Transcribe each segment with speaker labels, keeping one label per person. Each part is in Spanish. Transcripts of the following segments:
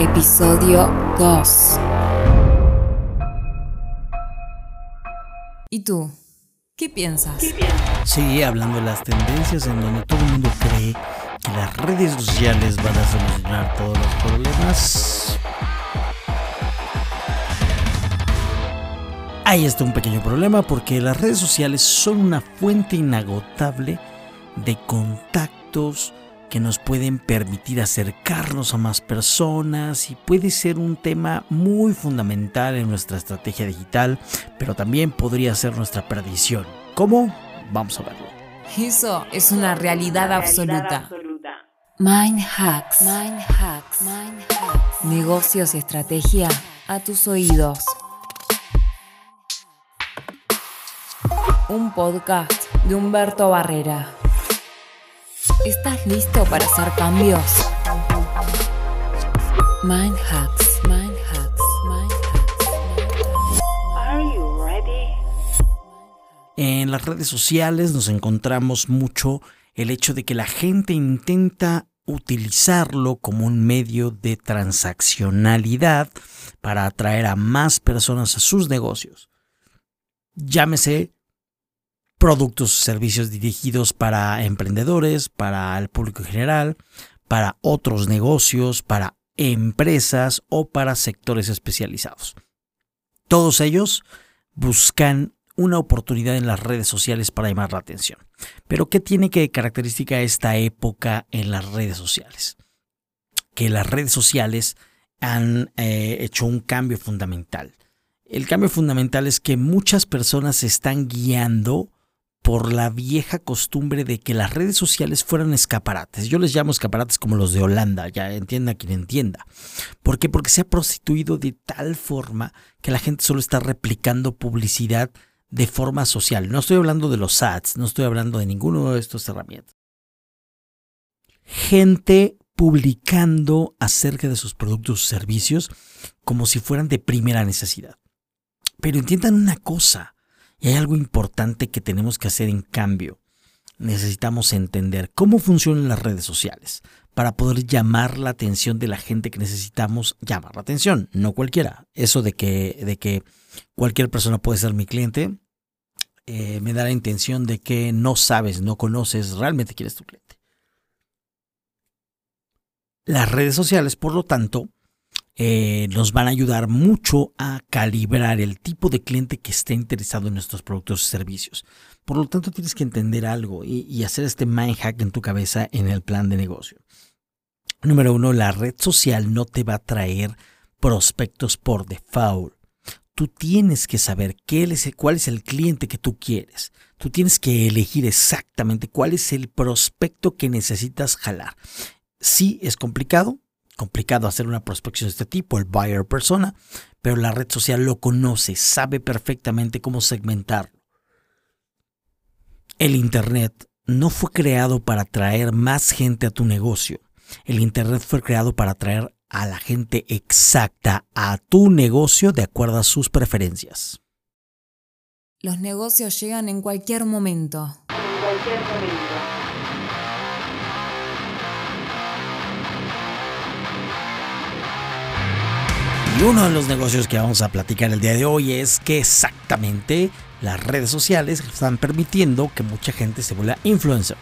Speaker 1: Episodio 2. ¿Y tú? ¿Qué piensas?
Speaker 2: Sí, hablando de las tendencias en donde todo el mundo cree que las redes sociales van a solucionar todos los problemas. Ahí está un pequeño problema porque las redes sociales son una fuente inagotable de contactos que nos pueden permitir acercarnos a más personas y puede ser un tema muy fundamental en nuestra estrategia digital, pero también podría ser nuestra perdición. ¿Cómo? Vamos a verlo.
Speaker 1: Eso es una realidad absoluta. Mind hacks. Mind hacks. Mind hacks. Negocios y estrategia a tus oídos. Un podcast de Humberto Barrera. ¿Estás listo para hacer cambios? Mind hacks. Mind hacks. Mind hacks.
Speaker 3: Are you ready?
Speaker 2: En las redes sociales nos encontramos mucho el hecho de que la gente intenta utilizarlo como un medio de transaccionalidad para atraer a más personas a sus negocios. Llámese productos o servicios dirigidos para emprendedores, para el público en general, para otros negocios, para empresas o para sectores especializados. Todos ellos buscan una oportunidad en las redes sociales para llamar la atención. Pero ¿qué tiene que característica esta época en las redes sociales? Que las redes sociales han eh, hecho un cambio fundamental. El cambio fundamental es que muchas personas se están guiando por la vieja costumbre de que las redes sociales fueran escaparates. Yo les llamo escaparates como los de Holanda, ya entienda quien entienda. ¿Por qué? Porque se ha prostituido de tal forma que la gente solo está replicando publicidad de forma social. No estoy hablando de los ads, no estoy hablando de ninguno de estas herramientas. Gente publicando acerca de sus productos o servicios como si fueran de primera necesidad. Pero entiendan una cosa, y hay algo importante que tenemos que hacer en cambio. Necesitamos entender cómo funcionan las redes sociales para poder llamar la atención de la gente que necesitamos llamar la atención, no cualquiera. Eso de que, de que cualquier persona puede ser mi cliente, eh, me da la intención de que no sabes, no conoces realmente quién es tu cliente. Las redes sociales, por lo tanto, eh, nos van a ayudar mucho a calibrar el tipo de cliente que esté interesado en nuestros productos y servicios. Por lo tanto, tienes que entender algo y, y hacer este mind hack en tu cabeza en el plan de negocio. Número uno, la red social no te va a traer prospectos por default. Tú tienes que saber qué es, cuál es el cliente que tú quieres. Tú tienes que elegir exactamente cuál es el prospecto que necesitas jalar. Sí es complicado, complicado hacer una prospección de este tipo, el buyer persona, pero la red social lo conoce, sabe perfectamente cómo segmentarlo. El Internet no fue creado para atraer más gente a tu negocio. El Internet fue creado para atraer a la gente exacta a tu negocio de acuerdo a sus preferencias.
Speaker 1: Los negocios llegan en cualquier momento.
Speaker 3: En cualquier momento.
Speaker 2: Uno de los negocios que vamos a platicar el día de hoy es que exactamente las redes sociales están permitiendo que mucha gente se vuelva influencer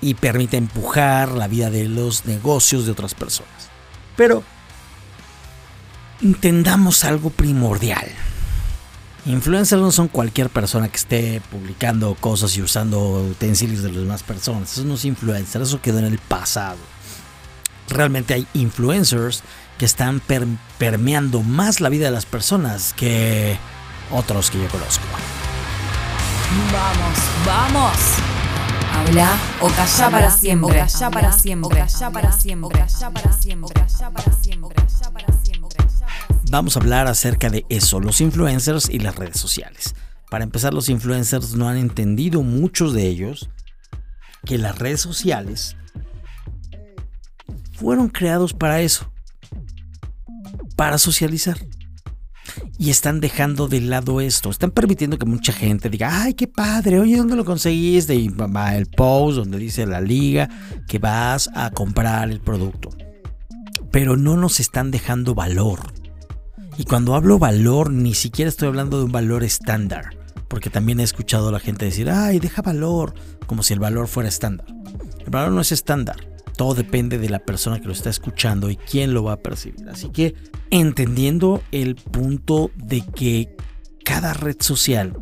Speaker 2: y permite empujar la vida de los negocios de otras personas. Pero entendamos algo primordial. Influencers no son cualquier persona que esté publicando cosas y usando utensilios de las demás personas. Eso no es influencer, eso quedó en el pasado. Realmente hay influencers que están per- permeando más la vida de las personas que otros que yo conozco.
Speaker 1: Vamos, vamos. Habla o calla para siempre. O calla para siempre. O calla para siempre. O calla para siempre. O calla para siempre. O calla para siempre.
Speaker 2: Vamos a hablar acerca de eso, los influencers y las redes sociales. Para empezar, los influencers no han entendido, muchos de ellos, que las redes sociales fueron creados para eso, para socializar. Y están dejando de lado esto. Están permitiendo que mucha gente diga, ay, qué padre, oye, ¿dónde lo conseguiste? Y va el post donde dice la liga que vas a comprar el producto. pero no nos están dejando valor. Y cuando hablo valor, ni siquiera estoy hablando de un valor estándar, porque también he escuchado a la gente decir, ay, deja valor, como si el valor fuera estándar. El valor no es estándar, todo depende de la persona que lo está escuchando y quién lo va a percibir. Así que entendiendo el punto de que cada red social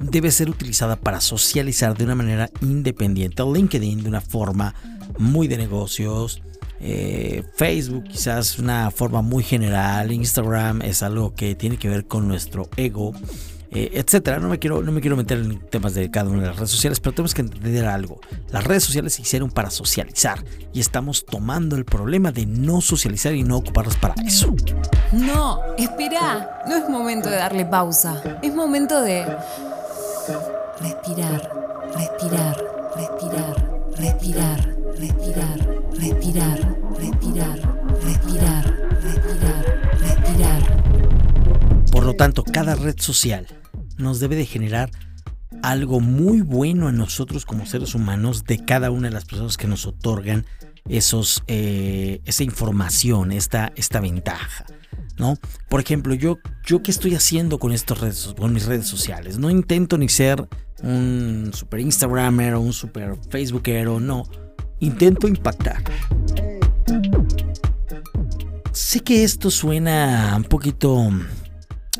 Speaker 2: debe ser utilizada para socializar de una manera independiente. LinkedIn de una forma muy de negocios, eh, Facebook quizás una forma muy general, Instagram es algo que tiene que ver con nuestro ego, eh, etcétera. No me, quiero, no me quiero meter en temas de cada una de las redes sociales, pero tenemos que entender algo. Las redes sociales se hicieron para socializar y estamos tomando el problema de no socializar y no ocuparlas para eso.
Speaker 1: No, espera, no es momento de darle pausa, es momento de respirar, respirar, respirar, respirar, respirar respirar, respirar, respirar, respirar, respirar.
Speaker 2: Por lo tanto, cada red social nos debe de generar algo muy bueno a nosotros como seres humanos de cada una de las personas que nos otorgan esos, eh, esa información, esta, esta ventaja. ¿No? Por ejemplo, yo, yo qué estoy haciendo con estos redes, con mis redes sociales. No intento ni ser un super Instagramer o un super Facebookero, no intento impactar. Sé que esto suena un poquito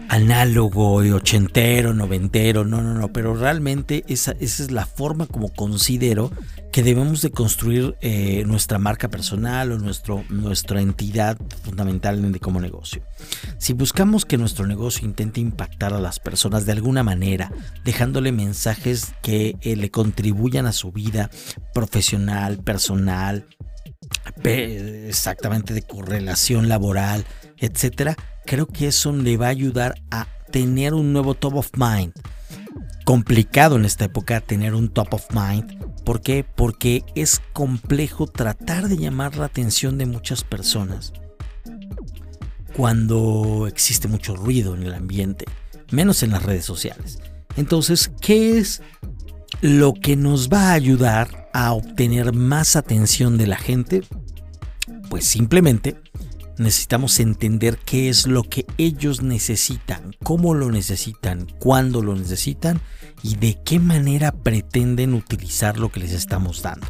Speaker 2: análogo ochentero, noventero, no, no, no, pero realmente esa, esa es la forma como considero que debemos de construir eh, nuestra marca personal o nuestro, nuestra entidad fundamentalmente como negocio. Si buscamos que nuestro negocio intente impactar a las personas de alguna manera, dejándole mensajes que eh, le contribuyan a su vida profesional, personal, exactamente de correlación laboral, etcétera, creo que eso le va a ayudar a tener un nuevo top of mind. Complicado en esta época tener un top of mind. ¿Por qué? Porque es complejo tratar de llamar la atención de muchas personas cuando existe mucho ruido en el ambiente, menos en las redes sociales. Entonces, ¿qué es lo que nos va a ayudar a obtener más atención de la gente? Pues simplemente necesitamos entender qué es lo que ellos necesitan, cómo lo necesitan, cuándo lo necesitan y de qué manera pretenden utilizar lo que les estamos dando.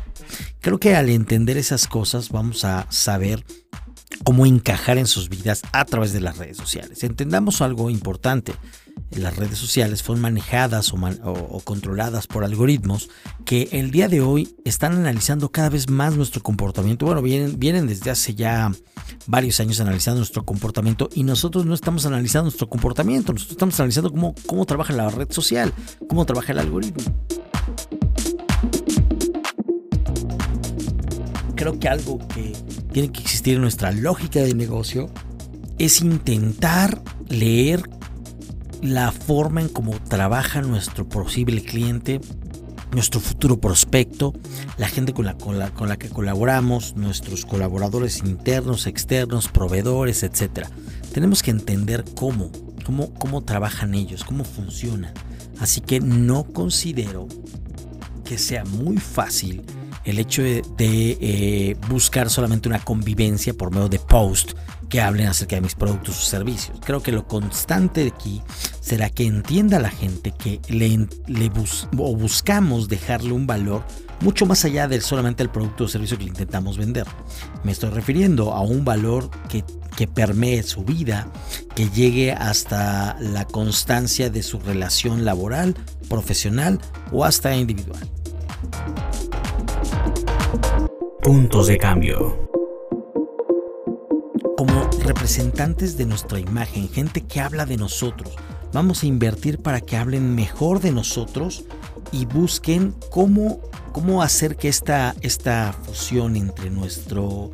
Speaker 2: Creo que al entender esas cosas vamos a saber cómo encajar en sus vidas a través de las redes sociales. Entendamos algo importante las redes sociales fueron manejadas o, controladas por algoritmos que el día de hoy están analizando cada vez más nuestro comportamiento. Bueno, vienen, vienen desde hace ya varios años analizando nuestro comportamiento y nosotros no estamos analizando nuestro comportamiento, nosotros estamos analizando cómo, cómo trabaja la red social, cómo trabaja el algoritmo. Creo que algo que tiene que existir en nuestra lógica de negocio es intentar leer la forma en cómo trabaja nuestro posible cliente, nuestro futuro prospecto, la gente con la, con la, con la que colaboramos, nuestros colaboradores internos, externos, proveedores, etc. Tenemos que entender cómo, cómo, cómo trabajan ellos, cómo funcionan. Así que no considero que sea muy fácil el hecho de, eh, buscar solamente una convivencia por medio de post que hablen acerca de mis productos o servicios. Creo que lo constante aquí será que entienda la gente que le, le o buscamos dejarle un valor mucho más allá de solamente el producto o servicio que le intentamos vender. Me estoy refiriendo a un valor que, que permee su vida, que llegue hasta la constancia de su relación laboral, profesional o hasta individual.
Speaker 1: Puntos de cambio
Speaker 2: como representantes de nuestra imagen, gente que habla de nosotros. Vamos a invertir para que hablen mejor de nosotros y busquen cómo, cómo hacer que esta, esta fusión entre nuestro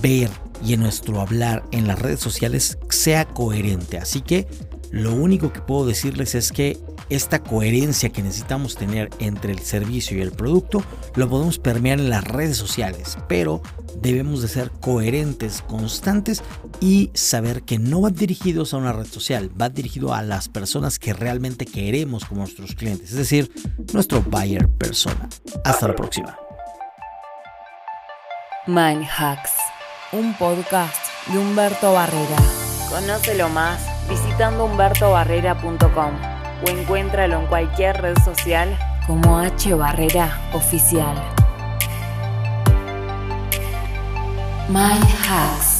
Speaker 2: ver y en nuestro hablar en las redes sociales sea coherente. Así que lo único que puedo decirles es que esta coherencia que necesitamos tener entre el servicio y el producto lo podemos permear en las redes sociales, pero debemos de ser coherentes, constantes y saber que no va dirigidos a una red social, va dirigido a las personas que realmente queremos como nuestros clientes, es decir, nuestro buyer persona. Hasta la próxima.
Speaker 1: Mind Hacks un podcast de Humberto Barrera. Conócelo más visitando humbertobarrera.com o encuéntralo en cualquier red social como H Barrera Oficial. Mind Hacks.